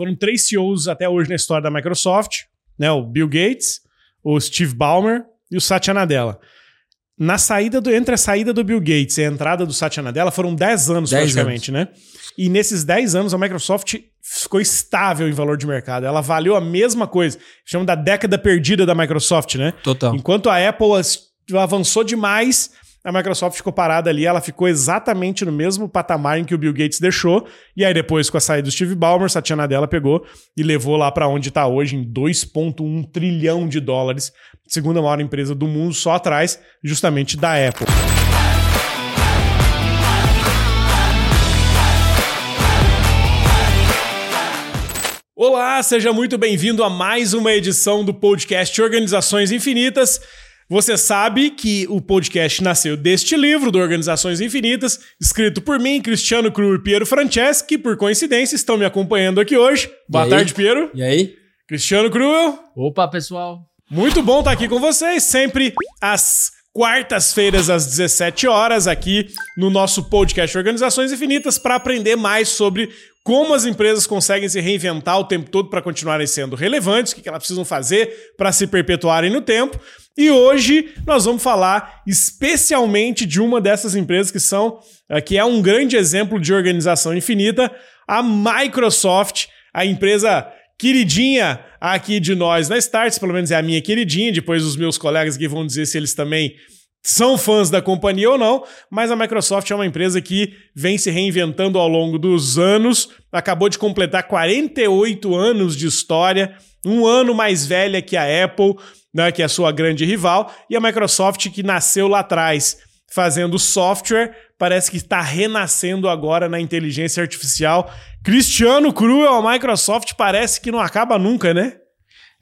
foram três CEOs até hoje na história da Microsoft, né? O Bill Gates, o Steve Ballmer e o Satya Nadella. Na saída do, entre a saída do Bill Gates e a entrada do Satya Nadella foram 10 anos 10 praticamente, anos. né? E nesses 10 anos a Microsoft ficou estável em valor de mercado. Ela valeu a mesma coisa. Chama da década perdida da Microsoft, né? Total. Enquanto a Apple avançou demais, a Microsoft ficou parada ali, ela ficou exatamente no mesmo patamar em que o Bill Gates deixou, e aí depois com a saída do Steve Ballmer, Satya Nadella pegou e levou lá para onde está hoje em 2.1 trilhão de dólares, segunda maior empresa do mundo, só atrás justamente da Apple. Olá, seja muito bem-vindo a mais uma edição do podcast Organizações Infinitas. Você sabe que o podcast nasceu deste livro, do Organizações Infinitas, escrito por mim, Cristiano Cru e Piero Franceschi, que por coincidência estão me acompanhando aqui hoje. Boa e tarde, aí? Piero. E aí? Cristiano Cruel. Opa, pessoal. Muito bom estar aqui com vocês, sempre às quartas-feiras às 17 horas aqui no nosso podcast Organizações Infinitas para aprender mais sobre como as empresas conseguem se reinventar o tempo todo para continuarem sendo relevantes, o que elas precisam fazer para se perpetuarem no tempo. E hoje nós vamos falar especialmente de uma dessas empresas que são eh, que é um grande exemplo de organização infinita, a Microsoft, a empresa queridinha aqui de nós na Starts, pelo menos é a minha queridinha, depois os meus colegas aqui vão dizer se eles também são fãs da companhia ou não, mas a Microsoft é uma empresa que vem se reinventando ao longo dos anos, acabou de completar 48 anos de história, um ano mais velha que a Apple, né, que é a sua grande rival, e a Microsoft que nasceu lá atrás fazendo software, parece que está renascendo agora na inteligência artificial. Cristiano Cruel, a Microsoft parece que não acaba nunca, né?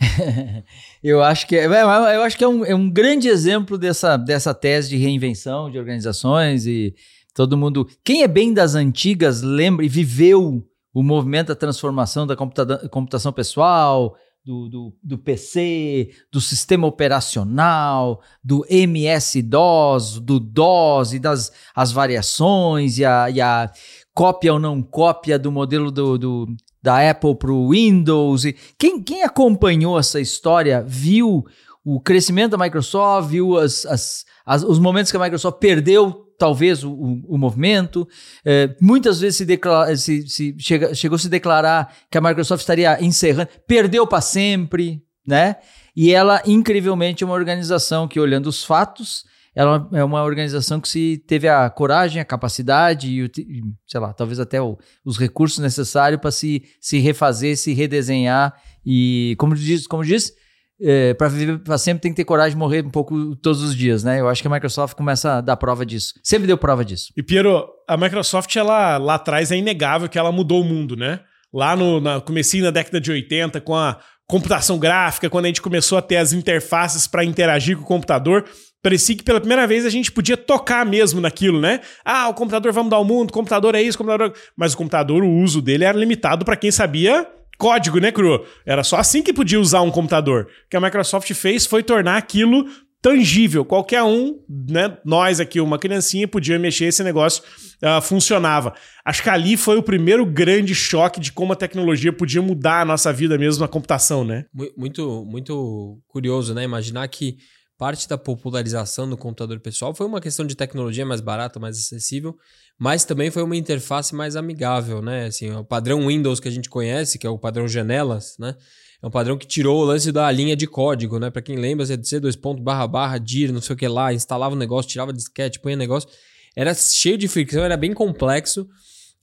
eu acho que é, eu acho que é um, é um grande exemplo dessa, dessa tese de reinvenção de organizações e todo mundo. Quem é bem das antigas lembra e viveu o movimento da transformação da computa computação pessoal, do, do, do, PC, do sistema operacional, do MS-DOS, do DOS e das as variações e a, e a cópia ou não cópia do modelo do, do da Apple para o Windows. Quem, quem acompanhou essa história viu o crescimento da Microsoft, viu as, as, as, os momentos que a Microsoft perdeu talvez o, o, o movimento. É, muitas vezes se, declara, se, se chega, chegou a se declarar que a Microsoft estaria encerrando, perdeu para sempre, né? E ela, incrivelmente, é uma organização que, olhando os fatos, ela é uma organização que se teve a coragem, a capacidade e, sei lá, talvez até o, os recursos necessários para se, se refazer, se redesenhar e, como diz, como diz é, para viver para sempre tem que ter coragem de morrer um pouco todos os dias, né? Eu acho que a Microsoft começa a dar prova disso. Sempre deu prova disso. E Piero, a Microsoft ela lá atrás é inegável que ela mudou o mundo, né? Lá no na comecinho da década de 80 com a computação gráfica, quando a gente começou a ter as interfaces para interagir com o computador, Parecia que pela primeira vez a gente podia tocar mesmo naquilo, né? Ah, o computador vai mudar o mundo, o computador é isso, o computador. É Mas o computador, o uso dele era limitado para quem sabia código, né, Cru? Era só assim que podia usar um computador. O que a Microsoft fez foi tornar aquilo tangível. Qualquer um, né, nós aqui, uma criancinha, podia mexer esse negócio, uh, funcionava. Acho que ali foi o primeiro grande choque de como a tecnologia podia mudar a nossa vida mesmo na computação, né? Muito, muito curioso, né? Imaginar que parte da popularização do computador pessoal foi uma questão de tecnologia mais barata, mais acessível, mas também foi uma interface mais amigável, né? Assim, o padrão Windows que a gente conhece, que é o padrão janelas, né? É um padrão que tirou o lance da linha de código, né? Para quem lembra, C dois pontos barra barra dir, não sei o que lá, instalava o negócio, tirava disquete, punha negócio. Era cheio de fricção, era bem complexo.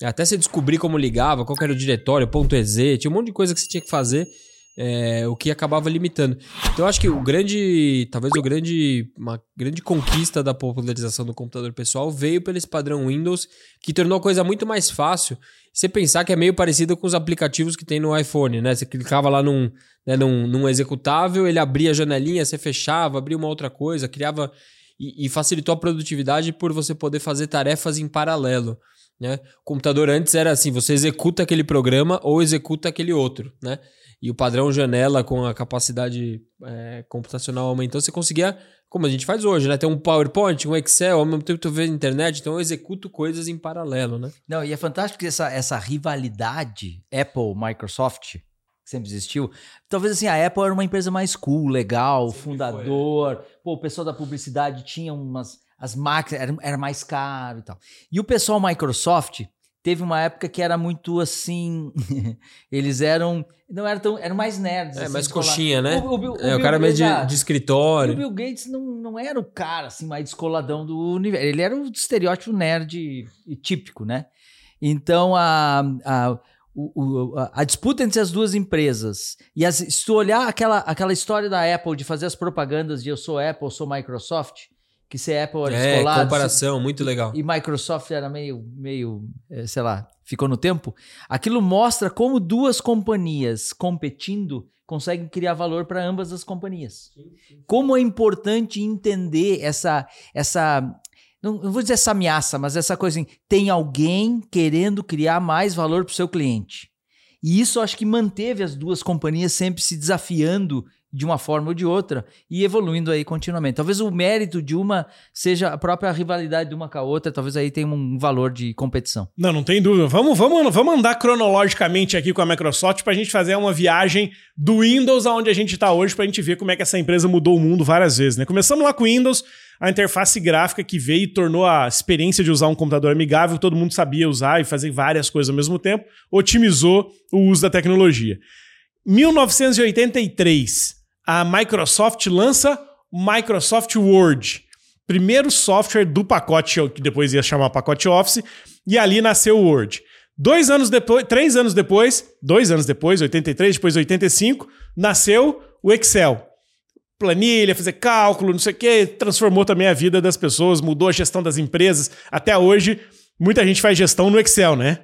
Até você descobrir como ligava, qual era o diretório, ponto .ez, tinha um monte de coisa que você tinha que fazer é, o que acabava limitando. Então eu acho que o grande, talvez o grande, uma grande conquista da popularização do computador pessoal veio pelo esse padrão Windows, que tornou a coisa muito mais fácil. Você pensar que é meio parecido com os aplicativos que tem no iPhone, né? Você clicava lá num, né, num, num executável, ele abria a janelinha, você fechava, abria uma outra coisa, criava e, e facilitou a produtividade por você poder fazer tarefas em paralelo. Né? O computador antes era assim: você executa aquele programa ou executa aquele outro. Né? e o padrão janela com a capacidade é, computacional aumentou, você conseguia como a gente faz hoje, né? Tem um PowerPoint, um Excel, ao mesmo tempo tu vê na internet, então eu executo coisas em paralelo, né? Não, e é fantástico que essa, essa rivalidade Apple-Microsoft que sempre existiu. Talvez assim, a Apple era uma empresa mais cool, legal, sempre fundador. Foi. Pô, o pessoal da publicidade tinha umas. As máquinas, era, era mais caro e tal. E o pessoal Microsoft teve uma época que era muito assim. eles eram. Não eram tão. Eram mais nerds. É, assim, mais coxinha, né? O, o, o, é, o cara meio de, de, escritório. o Bill Gates não, não era o cara assim, mais descoladão do universo. Ele era o estereótipo nerd típico, né? Então a, a, o, a, a disputa entre as duas empresas. E as, se tu olhar aquela, aquela história da Apple de fazer as propagandas de eu sou Apple, eu sou Microsoft que se Apple era é, descolado. comparação, muito legal. E Microsoft era meio, meio, é, sei lá, ficou no tempo. Aquilo mostra como duas companhias competindo conseguem criar valor para ambas as companhias. Sim, sim. Como é importante entender essa, essa não, não, vou dizer essa ameaça, mas essa coisa assim, tem alguém querendo criar mais valor para o seu cliente. E isso acho que manteve as duas companhias sempre se desafiando de uma forma ou de outra e evoluindo aí continuamente. Talvez o mérito de uma seja a própria rivalidade de uma com a outra, talvez aí tenha um valor de competição. Não, não tem dúvida. Vamos, vamos, vamos andar cronologicamente aqui com a Microsoft para a gente fazer uma viagem do Windows aonde a gente está hoje para a gente ver como é que essa empresa mudou o mundo várias vezes. Né? Começamos lá com o Windows, a interface gráfica que veio e tornou a experiência de usar um computador amigável, todo mundo sabia usar e fazer várias coisas ao mesmo tempo, otimizou o uso da tecnologia. 1983, a Microsoft lança Microsoft Word, primeiro software do pacote que depois ia chamar pacote Office, e ali nasceu o Word. Dois anos depois, três anos depois, dois anos depois, 83, depois 85, nasceu o Excel. Planilha, fazer cálculo, não sei o quê, transformou também a vida das pessoas, mudou a gestão das empresas. Até hoje, muita gente faz gestão no Excel, né?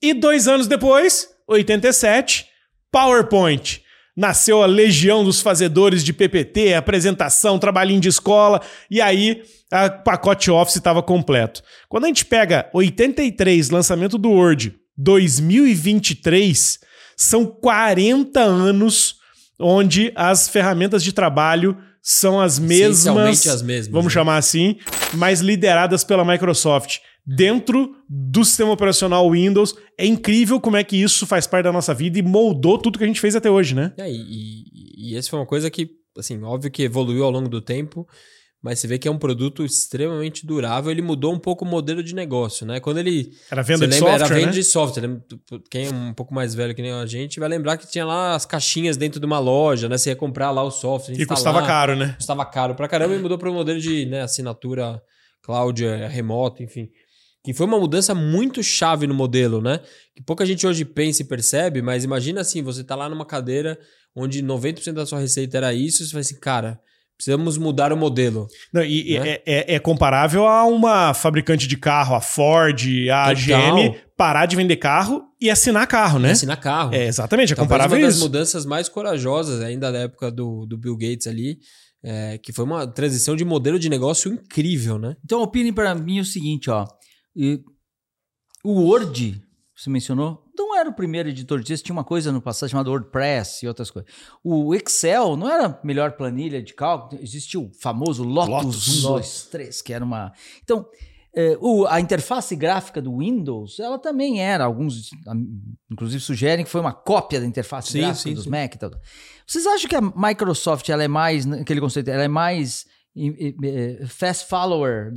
E dois anos depois, 87, PowerPoint nasceu a legião dos fazedores de PPT, apresentação, trabalhinho de escola, e aí o pacote Office estava completo. Quando a gente pega 83, lançamento do Word, 2023, são 40 anos onde as ferramentas de trabalho são as mesmas, as mesmas vamos né? chamar assim, mas lideradas pela Microsoft dentro do sistema operacional Windows. É incrível como é que isso faz parte da nossa vida e moldou tudo que a gente fez até hoje, né? É, e, e, essa foi uma coisa que, assim, óbvio que evoluiu ao longo do tempo, mas você vê que é um produto extremamente durável. Ele mudou um pouco o modelo de negócio, né? Quando ele. Era venda de lembra, software. Era venda né? de software. Quem é um pouco mais velho que nem a gente vai lembrar que tinha lá as caixinhas dentro de uma loja, né? Você ia comprar lá o software. E custava caro, né? Custava caro pra caramba e mudou para um modelo de né, assinatura cloud, é, remoto, enfim que foi uma mudança muito chave no modelo, né? Que pouca gente hoje pensa e percebe, mas imagina assim, você tá lá numa cadeira onde 90% da sua receita era isso, você vai assim, cara, precisamos mudar o modelo. Não, e né? é, é, é, comparável a uma fabricante de carro, a Ford, a Total. GM, parar de vender carro e assinar carro, né? Assinar carro. É, exatamente, é comparável uma a das mudanças mais corajosas ainda da época do, do Bill Gates ali, é, que foi uma transição de modelo de negócio incrível, né? Então opine para mim o seguinte, ó, e o Word, você mencionou, não era o primeiro editor de texto, tinha uma coisa no passado chamada WordPress e outras coisas. O Excel não era a melhor planilha de cálculo, existia o famoso Lotus, Lotus. 1, 2, 3, que era uma... Então, é, o, a interface gráfica do Windows, ela também era, alguns inclusive sugerem que foi uma cópia da interface sim, gráfica sim, dos sim. Mac e tal. Vocês acham que a Microsoft, ela é mais, aquele conceito, ela é mais fast follower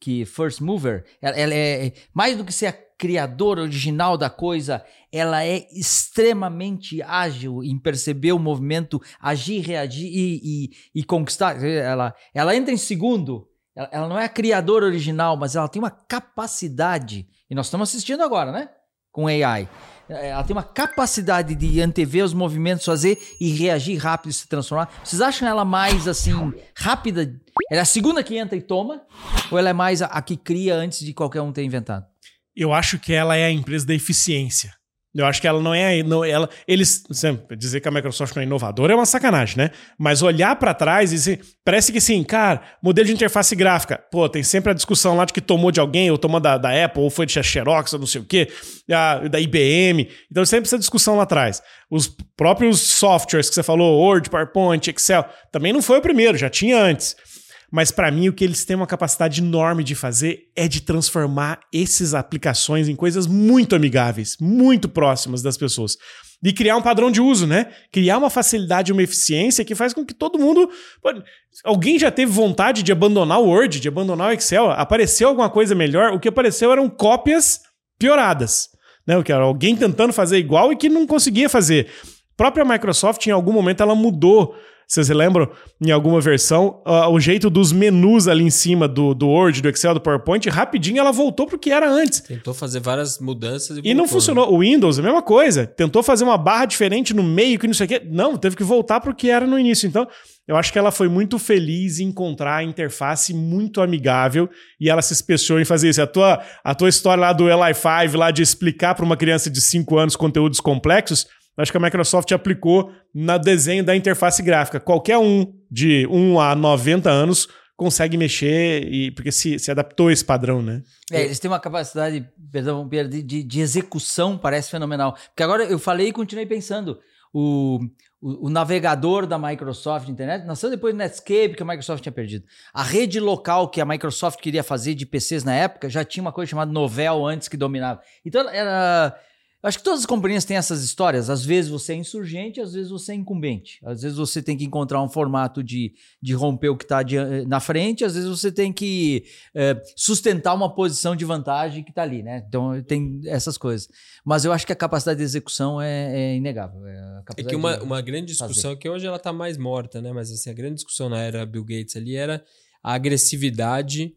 que first mover. Ela, é mais do que ser a criadora original da coisa, ela é extremamente ágil em perceber o movimento, agir, reagir e, e, e conquistar. Ela, ela entra em segundo. Ela, ela não é a criadora original, mas ela tem uma capacidade. E nós estamos assistindo agora, né? Com AI é, ela tem uma capacidade de antever os movimentos, fazer e reagir rápido se transformar. Vocês acham ela mais assim, rápida? Ela é a segunda que entra e toma? Ou ela é mais a, a que cria antes de qualquer um ter inventado? Eu acho que ela é a empresa da eficiência. Eu acho que ela não é. Não, ela, eles. Sempre, dizer que a Microsoft não é inovadora é uma sacanagem, né? Mas olhar para trás e dizer, parece que assim, cara, modelo de interface gráfica. Pô, tem sempre a discussão lá de que tomou de alguém, ou tomou da, da Apple, ou foi de Xerox, ou não sei o quê, da, da IBM. Então sempre essa discussão lá atrás. Os próprios softwares que você falou, Word, PowerPoint, Excel, também não foi o primeiro, já tinha antes. Mas para mim o que eles têm uma capacidade enorme de fazer é de transformar essas aplicações em coisas muito amigáveis, muito próximas das pessoas. E criar um padrão de uso, né? Criar uma facilidade, uma eficiência que faz com que todo mundo. Alguém já teve vontade de abandonar o Word, de abandonar o Excel? Apareceu alguma coisa melhor? O que apareceu eram cópias pioradas. Né? O que era alguém tentando fazer igual e que não conseguia fazer. A própria Microsoft, em algum momento, ela mudou vocês se lembram, em alguma versão, uh, o jeito dos menus ali em cima do, do Word, do Excel, do PowerPoint, rapidinho ela voltou pro que era antes. Tentou fazer várias mudanças e, e não funcionou. Né? O Windows, a mesma coisa. Tentou fazer uma barra diferente no meio, que não sei o quê. Não, teve que voltar pro que era no início. Então, eu acho que ela foi muito feliz em encontrar a interface muito amigável e ela se especiou em fazer isso. A tua, a tua história lá do Li5, lá de explicar para uma criança de 5 anos conteúdos complexos, acho que a Microsoft aplicou no desenho da interface gráfica. Qualquer um de 1 a 90 anos consegue mexer, e porque se, se adaptou a esse padrão, né? É, eles têm uma capacidade, perdão, de, de, de execução, parece fenomenal. Porque agora eu falei e continuei pensando. O, o, o, navegador da Microsoft internet nasceu depois do Netscape que a Microsoft tinha perdido. A rede local que a Microsoft queria fazer de PCs na época já tinha uma coisa chamada Novell antes que dominava. Então era Acho que todas as companhias têm essas histórias. Às vezes você é insurgente, às vezes você é incumbente. Às vezes você tem que encontrar um formato de, de romper o que está na frente, às vezes você tem que é, sustentar uma posição de vantagem que está ali, né? Então tem essas coisas. Mas eu acho que a capacidade de execução é, é inegável. É, é que uma, uma grande discussão, fazer. que hoje ela está mais morta, né? Mas assim, a grande discussão na era Bill Gates ali era a agressividade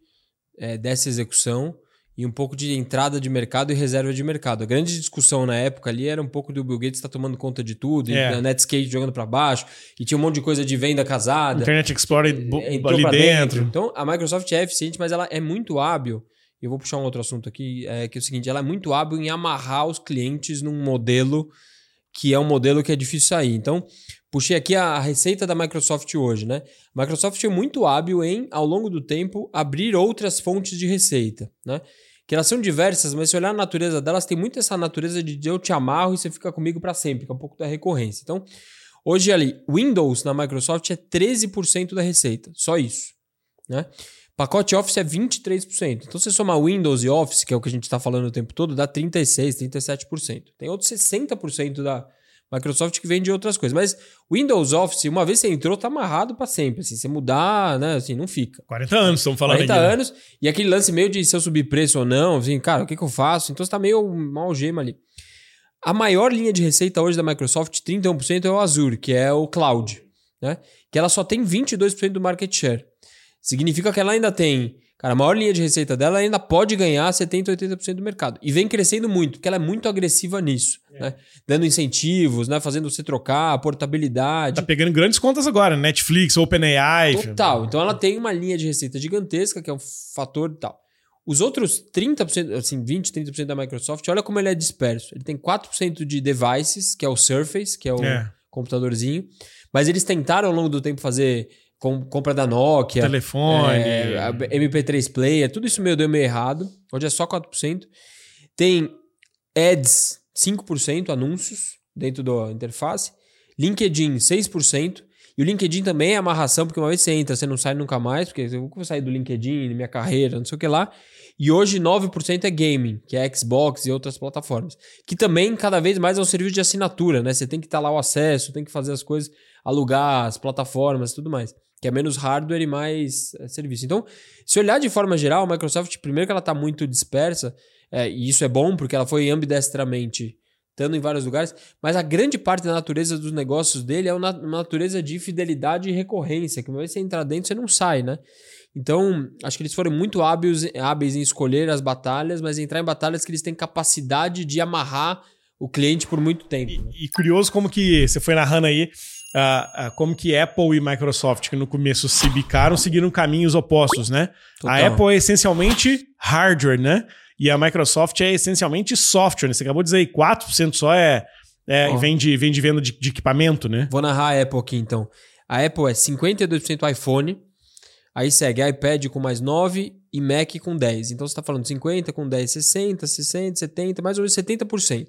é, dessa execução e um pouco de entrada de mercado e reserva de mercado. A grande discussão na época ali era um pouco do Bill Gates estar tá tomando conta de tudo, é. e a Netscape jogando para baixo, e tinha um monte de coisa de venda casada. Internet Explorer ali dentro. dentro. Então, a Microsoft é eficiente, mas ela é muito hábil. Eu vou puxar um outro assunto aqui, é, que é o seguinte, ela é muito hábil em amarrar os clientes num modelo que é um modelo que é difícil sair. Então, puxei aqui a receita da Microsoft hoje, né? Microsoft é muito hábil em, ao longo do tempo, abrir outras fontes de receita, né? que elas são diversas, mas se olhar a natureza delas, tem muito essa natureza de eu te amarro e você fica comigo para sempre, que é um pouco da recorrência. Então, hoje ali, Windows na Microsoft é 13% da receita, só isso. Né? Pacote Office é 23%. Então, se você somar Windows e Office, que é o que a gente está falando o tempo todo, dá 36%, 37%. Tem outros 60% da, Microsoft que vende outras coisas. Mas Windows Office, uma vez você entrou, tá amarrado para sempre. Assim, você mudar, né? Assim, não fica. 40 anos, estamos falando 40 aqui, né? anos. E aquele lance meio de se eu subir preço ou não, assim, cara, o que, que eu faço? Então você tá meio mal gema ali. A maior linha de receita hoje da Microsoft, 31%, é o Azure, que é o cloud, né? Que ela só tem 22% do market share. Significa que ela ainda tem Cara, a maior linha de receita dela ainda pode ganhar 70%, 80% do mercado. E vem crescendo muito, porque ela é muito agressiva nisso. É. Né? Dando incentivos, né? fazendo você trocar, portabilidade. Tá pegando grandes contas agora, Netflix, OpenAI. Total. Então ela tem uma linha de receita gigantesca, que é um fator tal. Os outros 30%, assim, 20%, 30% da Microsoft, olha como ele é disperso. Ele tem 4% de devices, que é o Surface, que é o é. computadorzinho. Mas eles tentaram ao longo do tempo fazer com, compra da Nokia, telefone, é, MP3 player, tudo isso meio deu meio errado. Hoje é só 4%. Tem ads 5%, anúncios dentro da interface. LinkedIn 6%. E o LinkedIn também é amarração, porque uma vez você entra, você não sai nunca mais, porque eu vou sair do LinkedIn, minha carreira, não sei o que lá. E hoje 9% é gaming, que é Xbox e outras plataformas. Que também cada vez mais é um serviço de assinatura, né? Você tem que estar lá o acesso, tem que fazer as coisas, alugar as plataformas e tudo mais que é menos hardware e mais é, serviço. Então, se olhar de forma geral, a Microsoft, primeiro que ela está muito dispersa, é, e isso é bom porque ela foi ambidestramente estando em vários lugares, mas a grande parte da natureza dos negócios dele é uma natureza de fidelidade e recorrência, que uma vez você entrar dentro, você não sai, né? Então, acho que eles foram muito hábeis, hábeis em escolher as batalhas, mas entrar em batalhas que eles têm capacidade de amarrar o cliente por muito tempo. E, né? e curioso como que você foi narrando aí, uh, uh, como que Apple e Microsoft, que no começo se bicaram, seguiram caminhos opostos, né? Total. A Apple é essencialmente hardware, né? E a Microsoft é essencialmente software. Né? Você acabou de dizer aí, 4% só é, é oh. vem, de, vem de venda de, de, equipamento, né? Vou narrar a Apple aqui então. A Apple é 52% iPhone, aí segue iPad com mais 9 e Mac com 10. Então você está falando 50 com 10, 60, 60, 70, mais ou menos 70%.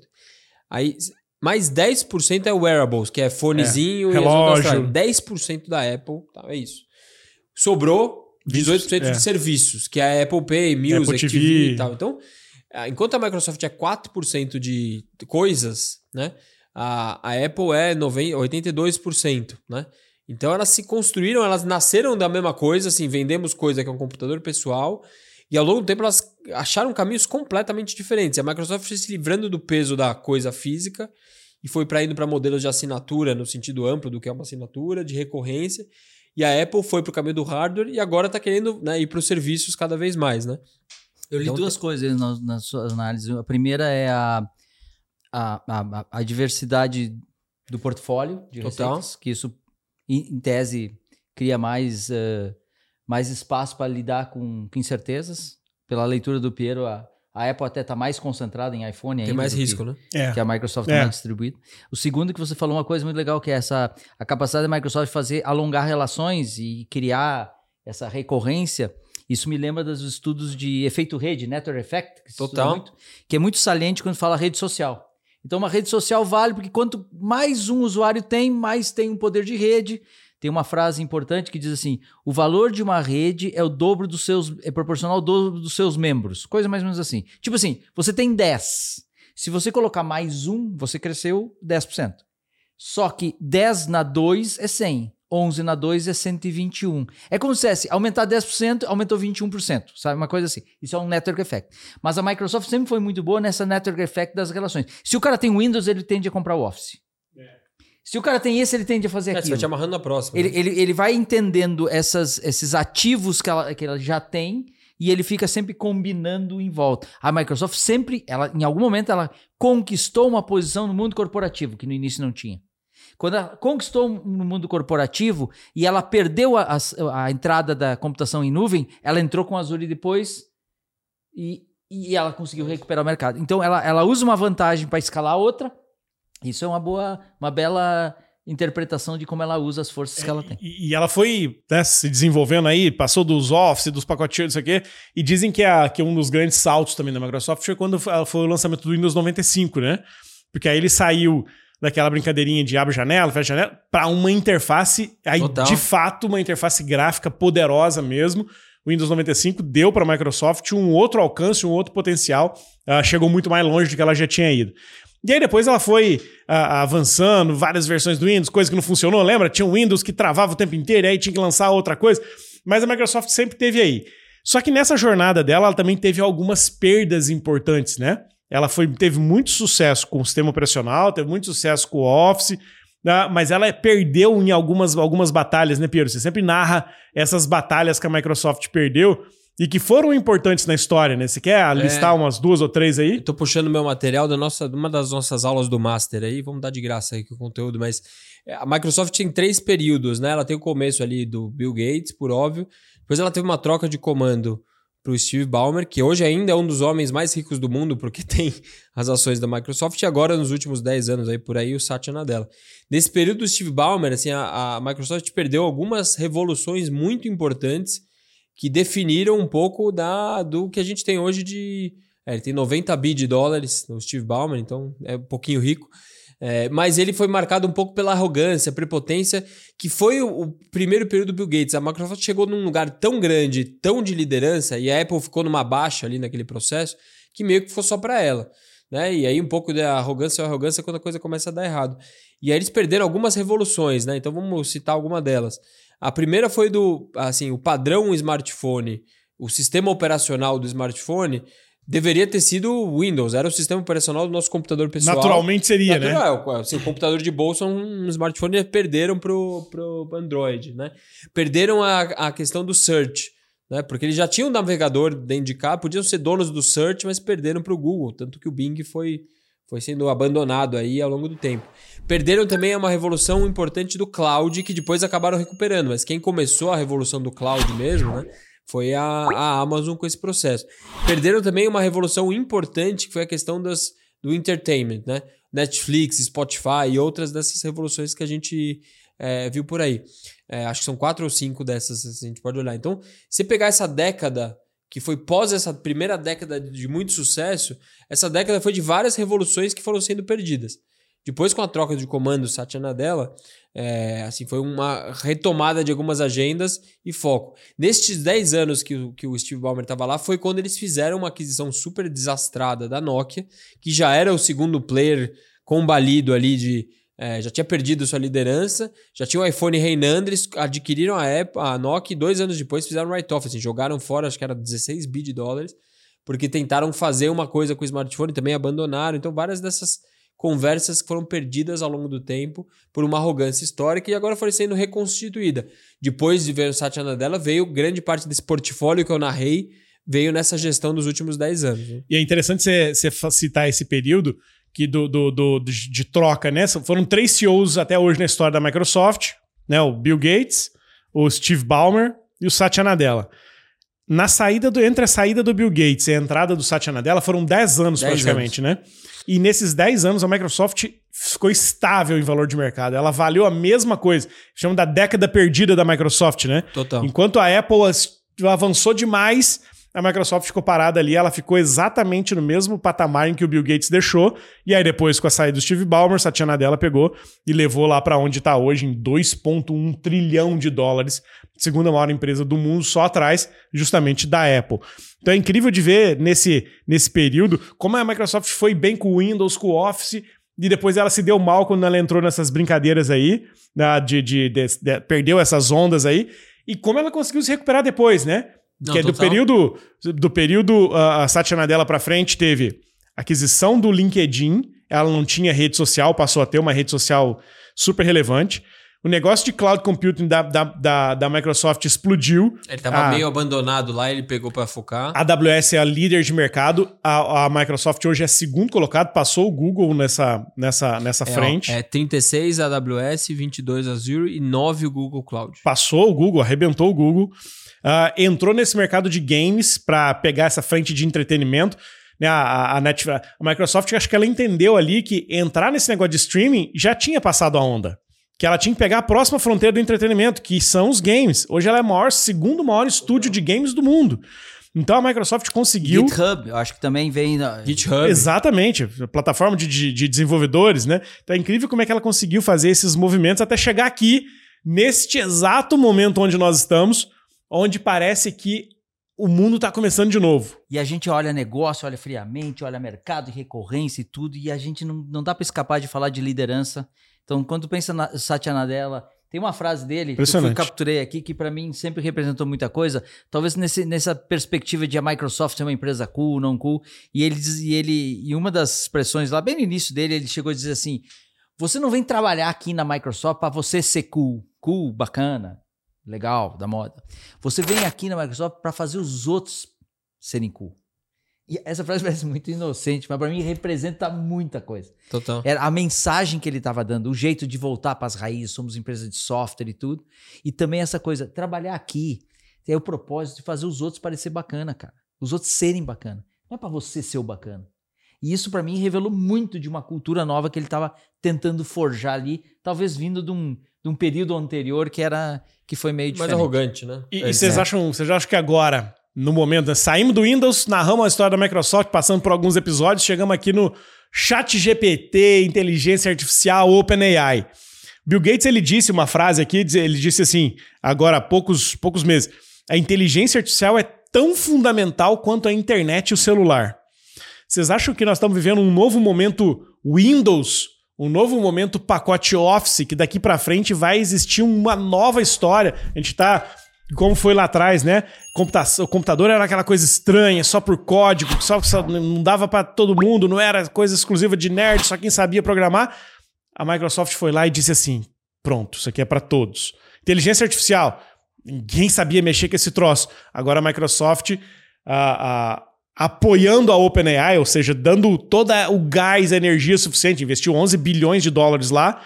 Aí mais 10% é wearables, que é fonezinho é, relógio. e 10% da Apple, tá, é isso. Sobrou 18% é. de serviços, que é a Apple Pay, Music, Apple TV. TV e tal. Então, enquanto a Microsoft é 4% de coisas, né? A, a Apple é 90, 82%, né? Então elas se construíram, elas nasceram da mesma coisa, assim, vendemos coisa que é um computador pessoal, e ao longo do tempo elas acharam caminhos completamente diferentes. A Microsoft foi se livrando do peso da coisa física e foi para indo para modelos de assinatura no sentido amplo do que é uma assinatura, de recorrência. E a Apple foi para o caminho do hardware e agora está querendo né, ir para os serviços cada vez mais, né? Eu li Então, duas coisas na, na sua análise. A primeira é a, a, a, a diversidade do portfólio de Total. receitas, que isso, em, tese, cria mais, eh, mais espaço para lidar com, com incertezas. Pela leitura do Piero, a, a Apple até está mais concentrada em iPhone Tem ainda mais do que- risco, né? É. que a Microsoft É. é. mais distribuída. O segundo que você falou uma coisa muito legal, que é essa a capacidade da Microsoft de fazer alongar relações e criar essa recorrência. Isso me lembra dos estudos de efeito rede, network effect, que, Total. muito, que é muito saliente quando fala rede social. Então, uma rede social vale porque quanto mais um usuário tem, mais tem um poder de rede. Tem uma frase importante que diz assim: o valor de uma rede é o dobro dos seus, é proporcional ao dobro dos seus membros. Coisa mais ou menos assim. Tipo assim, você tem 10. Se você colocar mais um, você cresceu 10%. Só que 10 na 2 é 100. 11 na 2 é 121. É como se dissesse, aumentar 10%, aumentou 21%, sabe? Uma coisa assim. Isso é um network effect. Mas a Microsoft sempre foi muito boa nessa network effect das relações. Se o cara tem Windows, ele tende a comprar o Office. Se o cara tem esse, ele tende a fazer É, você aquilo. vai te amarrando na próxima. Ele, né? ele, ele vai entendendo essas, esses ativos que ela, que ela já tem e ele fica sempre combinando em volta. A Microsoft sempre, ela, em algum momento, ela conquistou uma posição no mundo corporativo que no início não tinha. Quando ela conquistou no mundo corporativo e ela perdeu a, a- a entrada da computação em nuvem, ela entrou com a Azure depois e, e ela conseguiu recuperar o mercado. Então ela, ela usa uma vantagem para escalar outra. Isso é uma boa, uma bela interpretação de como ela usa as forças que ela tem. E, ela foi né, se desenvolvendo aí, passou dos Office, dos pacotinhos, não sei o quê, e dizem que, a, que um dos grandes saltos também da Microsoft foi quando foi, o lançamento do Windows 95, né? Porque aí ele saiu daquela brincadeirinha de abre janela, fecha janela, para uma interface, aí Total. de fato uma interface gráfica poderosa mesmo. O Windows 95 deu para a Microsoft um outro alcance, um outro potencial, ah, chegou muito mais longe do que ela já tinha ido. E aí depois ela foi ah, avançando, várias versões do Windows, coisa que não funcionou, lembra? Tinha um Windows que travava o tempo inteiro, aí tinha que lançar outra coisa. Mas a Microsoft sempre teve aí. Só que nessa jornada dela, ela também teve algumas perdas importantes, né? Ela foi, teve muito sucesso com o sistema operacional, teve muito sucesso com o Office, né? mas ela perdeu em algumas, algumas batalhas, né, Piero? Você sempre narra essas batalhas que a Microsoft perdeu e que foram importantes na história, né? Você quer listar umas duas ou três aí? Tô puxando meu material da nossa, de uma das nossas aulas do Master aí, vamos dar de graça aí com o conteúdo, mas é, a Microsoft tem três períodos, né? Ela tem o começo ali do Bill Gates, por óbvio, depois ela teve uma troca de comando pro Steve Ballmer, que hoje ainda é um dos homens mais ricos do mundo, porque tem as ações da Microsoft, e agora nos últimos 10 anos aí por aí o Satya Nadella. Nesse período do Steve Ballmer, assim, a, a Microsoft perdeu algumas revoluções muito importantes que definiram um pouco da, do que a gente tem hoje de. é, ele tem 90 bi de dólares, o Steve Ballmer, então é um pouquinho rico. É, mas ele foi marcado um pouco pela arrogância, prepotência, que foi o, o primeiro período do Bill Gates. A Microsoft chegou num lugar tão grande, tão de liderança, e a Apple ficou numa baixa ali naquele processo, que meio que ficou só para ela. Né? E aí um pouco da arrogância é arrogância quando a coisa começa a dar errado. E aí eles perderam algumas revoluções, né? Então vamos citar alguma delas. A primeira foi do, assim, o padrão smartphone, o sistema operacional do smartphone deveria ter sido o Windows, era o sistema operacional do nosso computador pessoal. Naturalmente seria, né? Natural, assim, o computador de bolsa, um smartphone, perderam pro, pro Android, né? Perderam a, a questão do search, né? Porque eles já tinham um navegador dentro de cá, podiam ser donos do search, mas perderam pro Google, tanto que o Bing foi, foi sendo abandonado aí ao longo do tempo. Perderam também uma revolução importante do cloud, que depois acabaram recuperando, mas quem começou a revolução do cloud mesmo, né? Foi a, a Amazon com esse processo. Perderam também uma revolução importante, que foi a questão das, do entertainment, né? Netflix, Spotify e outras dessas revoluções que a gente é, viu por aí. É, acho que são quatro ou cinco dessas, a gente pode olhar. Então, se pegar essa década, que foi pós essa primeira década de muito sucesso, essa década foi de várias revoluções que foram sendo perdidas. Depois, com a troca de comando Satya Nadella, é, assim, foi uma retomada de algumas agendas e foco. Nestes 10 anos que, que o Steve Ballmer estava lá, foi quando eles fizeram uma aquisição super desastrada da Nokia, que já era o segundo player combalido ali de. É, já tinha perdido sua liderança, já tinha o iPhone reinando, eles adquiriram a, Apple, a Nokia e dois anos depois fizeram write-off, assim, jogaram fora, acho que era 16 bi de dólares, porque tentaram fazer uma coisa com o smartphone e também abandonaram. Então, várias dessas conversas que foram perdidas ao longo do tempo por uma arrogância histórica e agora foi sendo reconstituída. Depois de ver o Satya Nadella, veio grande parte desse portfólio que eu narrei, veio nessa gestão dos últimos 10 anos. Né? E é interessante você citar esse período que do, do, do de, troca, né? Foram três CEOs até hoje na história da Microsoft, né? O Bill Gates, o Steve Ballmer e o Satya Nadella. Na saída do, entre a saída do Bill Gates e a entrada do Satya Nadella foram 10 anos 10 praticamente, anos. né? E nesses 10 anos a Microsoft ficou estável em valor de mercado. Ela valeu a mesma coisa. Chama da década perdida da Microsoft, né? Total. Enquanto a Apple avançou demais, a Microsoft ficou parada ali, ela ficou exatamente no mesmo patamar em que o Bill Gates deixou, e aí depois com a saída do Steve Ballmer, Satya Nadella pegou e levou lá para onde está hoje, em 2.1 trilhão de dólares, segunda maior empresa do mundo, só atrás justamente da Apple. Então é incrível de ver nesse, nesse período como a Microsoft foi bem com o Windows, com o Office, e depois ela se deu mal quando ela entrou nessas brincadeiras aí, né, de, de, de, de perdeu essas ondas aí, e como ela conseguiu se recuperar depois, né? Não, que é do período do período a Satya Nadella para frente teve aquisição do LinkedIn, ela não tinha rede social, passou a ter uma rede social super relevante. O negócio de cloud computing da, da, da, da Microsoft explodiu. Ele estava meio abandonado lá, ele pegou para focar. A AWS é a líder de mercado. A, a, Microsoft hoje é segundo colocado, passou o Google nessa, nessa, nessa é, frente. É 36 AWS, 22 Azure e 9 o Google Cloud. Passou o Google, arrebentou o Google. Uh, entrou nesse mercado de games para pegar essa frente de entretenimento. Né, a, a, Netflix, a Microsoft, acho que ela entendeu ali que entrar nesse negócio de streaming já tinha passado a onda. Que ela tinha que pegar a próxima fronteira do entretenimento, que são os games. Hoje ela é o maior, segundo maior estúdio de games do mundo. Então a Microsoft conseguiu. GitHub, eu acho que também vem. Na... GitHub. Exatamente, plataforma de, de, de, desenvolvedores, né? Então é incrível como é que ela conseguiu fazer esses movimentos até chegar aqui, neste exato momento onde nós estamos, onde parece que o mundo está começando de novo. E a gente olha negócio, olha friamente, olha mercado e recorrência e tudo, e a gente não, não dá para escapar de falar de liderança. Então, quando pensa na Satya Nadella, tem uma frase dele que eu capturei aqui que para mim sempre representou muita coisa. Talvez nesse, nessa perspectiva de a Microsoft ser uma empresa cool, não cool. E ele diz, e ele, e uma das expressões lá bem no início dele, ele chegou a dizer assim: "Você não vem trabalhar aqui na Microsoft para você ser cool, cool, bacana, legal, da moda. Você vem aqui na Microsoft para fazer os outros serem cool. E essa frase parece muito inocente, mas para mim representa muita coisa. Total. Era a mensagem que ele estava dando, o jeito de voltar para as raízes, somos empresa de software e tudo. E também essa coisa, trabalhar aqui tem o propósito de fazer os outros parecer bacana, cara. Os outros serem bacana. Não é para você ser o bacana. E isso para mim revelou muito de uma cultura nova que ele estava tentando forjar ali, talvez vindo de um, de um período anterior que era que foi meio diferente. Mais arrogante, né? E, e vocês acham, vocês acham que agora, no momento, né, saímos do Windows, narramos a história da Microsoft, passando por alguns episódios, chegamos aqui no Chat GPT, inteligência artificial, OpenAI. Bill Gates ele disse uma frase aqui, ele disse assim, agora há poucos, poucos meses, a inteligência artificial é tão fundamental quanto a internet e o celular. Vocês acham que nós estamos vivendo um novo momento Windows um novo momento pacote Office, que daqui para frente vai existir uma nova história. A gente tá como foi lá atrás, né? Computação, o computador era aquela coisa estranha, só por código, só, só não dava para todo mundo, não era coisa exclusiva de nerd, só quem sabia programar. A Microsoft foi lá e disse assim: "Pronto, isso aqui é para todos". Inteligência artificial, ninguém sabia mexer com esse troço. Agora a Microsoft a, a apoiando a OpenAI, ou seja, dando todo o gás, a energia suficiente, investiu 11 bilhões de dólares lá,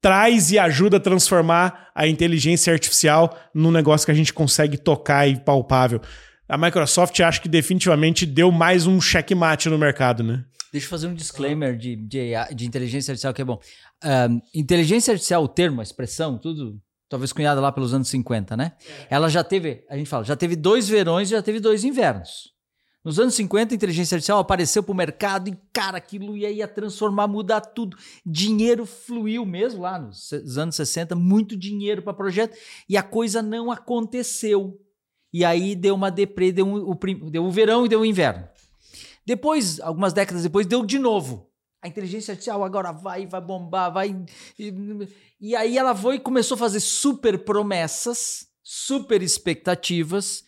traz e ajuda a transformar a inteligência artificial num negócio que a gente consegue tocar e palpável. A Microsoft acho que definitivamente deu mais um checkmate no mercado, né? Deixa eu fazer um disclaimer de, de, de inteligência artificial que é bom. Um, inteligência artificial, o termo, a expressão, tudo talvez cunhada lá pelos anos 50, né? Ela já teve, a gente fala, já teve dois verões e já teve dois invernos. Nos anos 50, a inteligência artificial apareceu para o mercado e, cara, aquilo ia, ia transformar, mudar tudo. Dinheiro fluiu mesmo lá nos anos 60, muito dinheiro para projeto, e a coisa não aconteceu. E aí deu uma deprê, deu, um, o, deu o verão e deu o inverno. Depois, algumas décadas depois, deu de novo. A inteligência artificial agora vai, vai bombar, vai. E, e aí ela foi e começou a fazer super promessas, super expectativas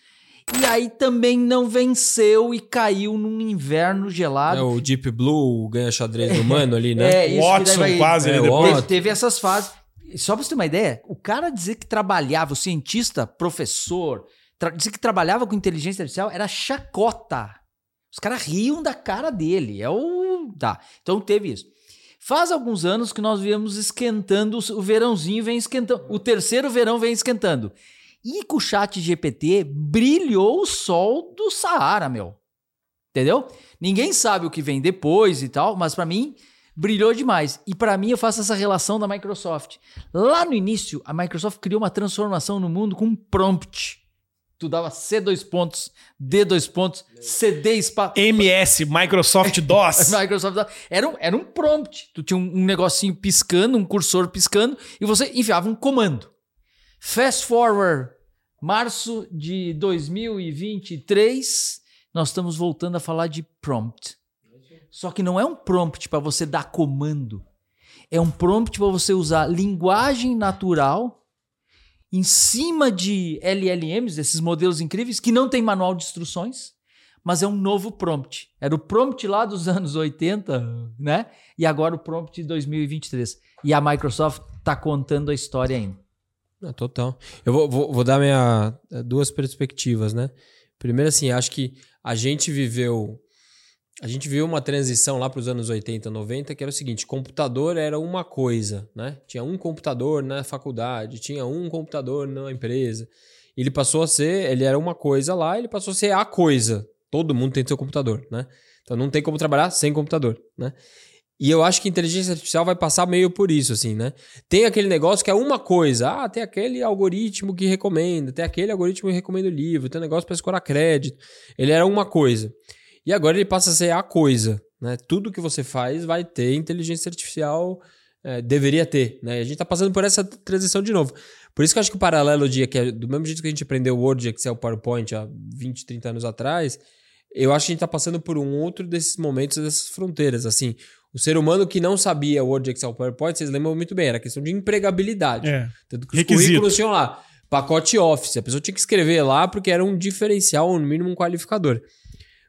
e aí também não venceu e caiu num inverno gelado. É, o Deep Blue ganha xadrez humano ali, né? É, isso Watson vai... quase. É, teve, teve essas fases. Só pra você ter uma ideia, o cara dizer que trabalhava, o cientista, professor, dizer que trabalhava com inteligência artificial era chacota. Os caras riam da cara dele. É o. Tá. Então teve isso. Faz alguns anos que nós viemos esquentando, o verãozinho vem esquentando. O terceiro verão vem esquentando. E com o chat GPT brilhou o sol do Saara, meu. Entendeu? Ninguém sabe o que vem depois e tal, mas para mim brilhou demais. E para mim eu faço essa relação da Microsoft. Lá no início, a Microsoft criou uma transformação no mundo com um prompt. Tu dava C dois pontos, D dois pontos, CD espaço. MS, Microsoft DOS. Microsoft DOS. Era um, era um prompt. Tu tinha um, um negocinho piscando, um cursor piscando, e você enviava um comando. Fast forward, março de 2023, nós estamos voltando a falar de prompt. Só que não é um prompt para você dar comando. É um prompt para você usar linguagem natural em cima de LLMs, esses modelos incríveis, que não tem manual de instruções, mas é um novo prompt. Era o prompt lá dos anos 80, né? E agora o prompt de 2023. E a Microsoft está contando a história ainda. Ah, total. Eu vou, vou, vou, dar minha eh, duas perspectivas, né? Primeiro, assim, acho que a gente viveu. A gente viu uma transição lá para os anos 80, 90, que era o seguinte: computador era uma coisa, né? Tinha um computador na faculdade, tinha um computador na empresa. Ele passou a ser, ele era uma coisa lá, ele passou a ser a coisa. Todo mundo tem seu computador, né? Então não tem como trabalhar sem computador, né? E eu acho que inteligência artificial vai passar meio por isso, assim, né? Tem aquele negócio que é uma coisa. Ah, tem aquele algoritmo que recomenda, tem aquele algoritmo que recomenda o livro, tem um negócio para escorar crédito. Ele era uma coisa. E agora ele passa a ser a coisa, né? Tudo que você faz vai ter inteligência artificial, é, deveria ter, né? E a gente está passando por essa transição de novo. Por isso que eu acho que o paralelo de que é do mesmo jeito que a gente aprendeu Word, Excel, PowerPoint há 20, 30 anos atrás, eu acho que a gente está passando por um outro desses momentos, dessas fronteiras, assim. O ser humano que não sabia Word, Excel, PowerPoint, vocês lembram muito bem, era questão de empregabilidade. É. Tanto que os Requisito. currículos tinham lá, pacote Office. A pessoa tinha que escrever lá porque era um diferencial, no mínimo um qualificador.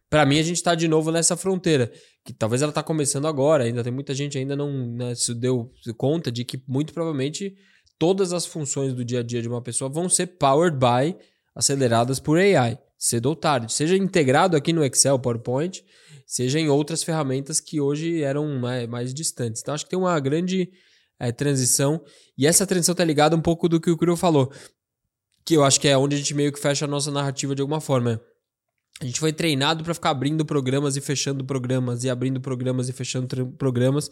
Para mim, a gente está de novo nessa fronteira, que talvez ela está começando agora, ainda tem muita gente ainda não né, se deu conta de que muito provavelmente todas as funções do dia a dia de uma pessoa vão ser powered by, aceleradas por AI, cedo ou tarde. Seja integrado aqui no Excel, PowerPoint, seja em outras ferramentas que hoje eram mais, mais distantes. Então, acho que tem uma grande é, transição, e essa transição está ligada um pouco do que o Crio falou, que eu acho que é onde a gente meio que fecha a nossa narrativa de alguma forma. A gente foi treinado para ficar abrindo programas e fechando programas, e abrindo programas e fechando programas,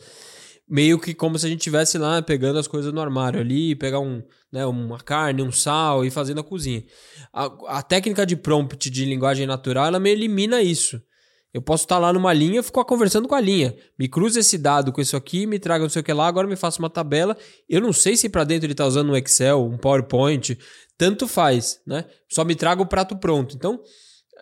meio que como se a gente estivesse lá pegando as coisas no armário ali, pegar um, né, uma carne, um sal e fazendo a cozinha. A, a técnica de prompt de linguagem natural, ela me elimina isso. Eu posso estar lá numa linha ficar conversando com a linha. Me cruza esse dado com isso aqui, me traga não sei o que lá, agora me faça uma tabela. Eu não sei se para dentro ele está usando um Excel, um PowerPoint, tanto faz, né? Só me traga o prato pronto. Então,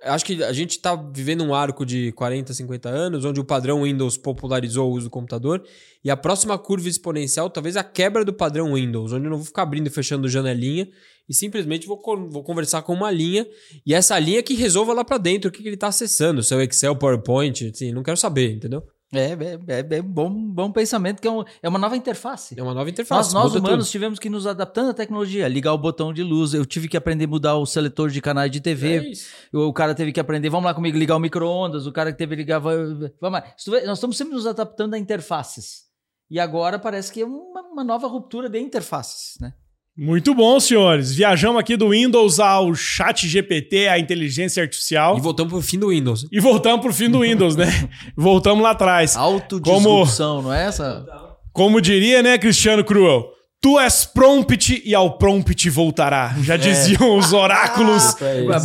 acho que a gente está vivendo um arco de 40, 50 anos, onde o padrão Windows popularizou o uso do computador, e a próxima curva exponencial, talvez a quebra do padrão Windows, onde eu não vou ficar abrindo e fechando janelinha, e simplesmente vou, vou conversar com uma linha e essa linha que resolva lá para dentro o que, que ele está acessando, seu Excel, PowerPoint, assim, não quero saber, entendeu? É, é, é, é bom, bom pensamento, que é, um, é uma nova interface. É uma nova interface. Nós, nós humanos tudo. tivemos que nos adaptando à tecnologia, ligar o botão de luz. Eu tive que aprender a mudar o seletor de canais de TV. É o cara teve que aprender, vamos lá comigo, ligar o micro-ondas. O cara que teve que ligar. Vamos lá. Nós estamos sempre nos adaptando a interfaces. E agora parece que é uma, uma nova ruptura de interfaces, né? Muito bom, senhores. Viajamos aqui do Windows ao Chat GPT, a inteligência artificial. E voltamos pro fim do Windows. E voltamos pro fim do Windows, né? voltamos lá atrás. Autodisrupção, Como... não é essa? Como diria, né, Cristiano Cruel? Tu és prompt e ao prompt voltará. Já É. diziam os oráculos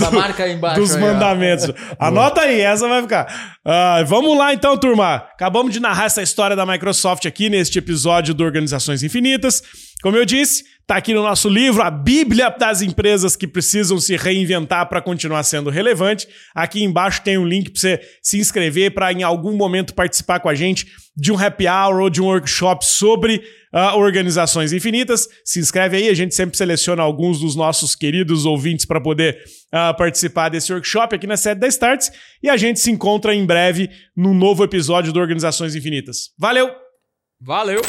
A marca aí embaixo. dos aí, ó. mandamentos. Anota aí, essa vai ficar. Ah, vamos lá então, turma. Acabamos de narrar essa história da Microsoft aqui neste episódio do Organizações Infinitas. Como eu disse, tá aqui no nosso livro a Bíblia das empresas que precisam se reinventar para continuar sendo relevante. Aqui embaixo tem um link para você se inscrever para em algum momento participar com a gente de um happy hour ou de um workshop sobre ah, organizações infinitas. Se inscreve aí, a gente sempre seleciona alguns dos nossos queridos ouvintes para poder ah, participar desse workshop aqui na sede da Starts. E a gente se encontra em breve num novo episódio do Organizações Infinitas. Valeu! Valeu!